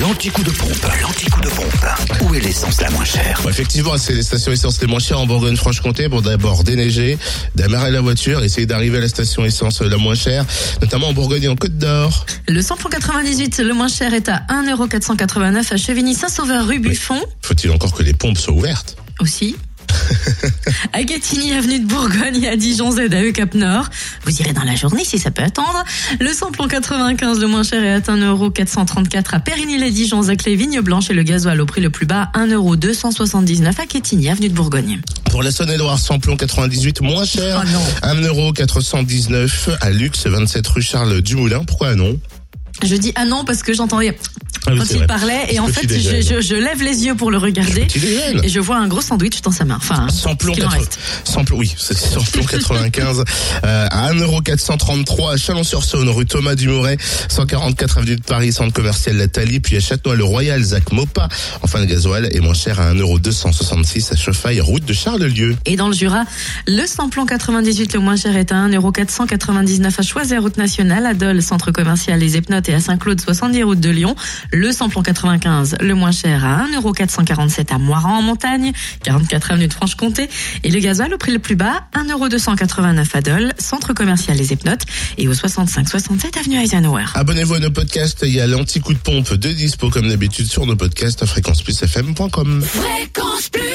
L'anti-coup de pompe, l'anti-coup de pompe. Où est l'essence la moins chère Bon, effectivement, c'est les stations essence les moins chères en Bourgogne-Franche-Comté. Bon, d'abord déneiger, démarrer la voiture, essayer d'arriver à la station essence la moins chère, notamment en Bourgogne et en Côte d'Or. Le samplon 98, le moins cher, est à 1,489€ à Chevigny-Saint-Sauveur rue Buffon. Faut-il encore que les pompes soient ouvertes? Aussi. À Gatigny, avenue de Bourgogne et à Dijon, ZAE Cap Nord. Vous irez dans la journée si ça peut attendre. Le samplon 95, le moins cher, est à 1,434€ à Périgny-les-Dijon, Zaclé, Vigne Blanche et le gasoil au prix le plus bas, 1,279€ à Quetigny, avenue de Bourgogne. Pour la Saône-et-Loire, samplon 98, moins cher. Oh non. 1,419€ à Lux, 27 rue Charles Dumoulin. Pourquoi non? Je dis ah non parce que j'entendais Ah quand il vrai. parlait et en fait je, je, je lève les yeux pour le regarder et je vois un gros sandwich dans sa main. Enfin, Samplon, en 80, reste. samplon, oui, c'est samplon 95 euh, à 1,433€ à Chalon-sur-Saône, rue Thomas Dumouret, 144 avenue de Paris, centre commercial La Thalie, puis à Châtenois-le-Royal, Zac Mopa. Enfin, le gasoil est moins cher à 1,266€ à Chauffaille, route de Charlelieu. Et dans le Jura, le samplon 98 le moins cher est à 1,499€ à Choisey, route nationale, à Dole, centre commercial Les Epnotes et à Saint-Claude, 70 route de Lyon. Le samplon 95 le moins cher à 1,447€ à Moiran en montagne, 44 avenue de Franche-Comté. Et le gasoil au prix le plus bas, 1,289€ à Dole, centre commercial Les Epnotes et au 65-67 avenue Eisenhower. Abonnez-vous à nos podcasts, il y a l'anti-coup de pompe de dispo comme d'habitude sur nos podcasts à fréquenceplusfm.com. Fréquence plus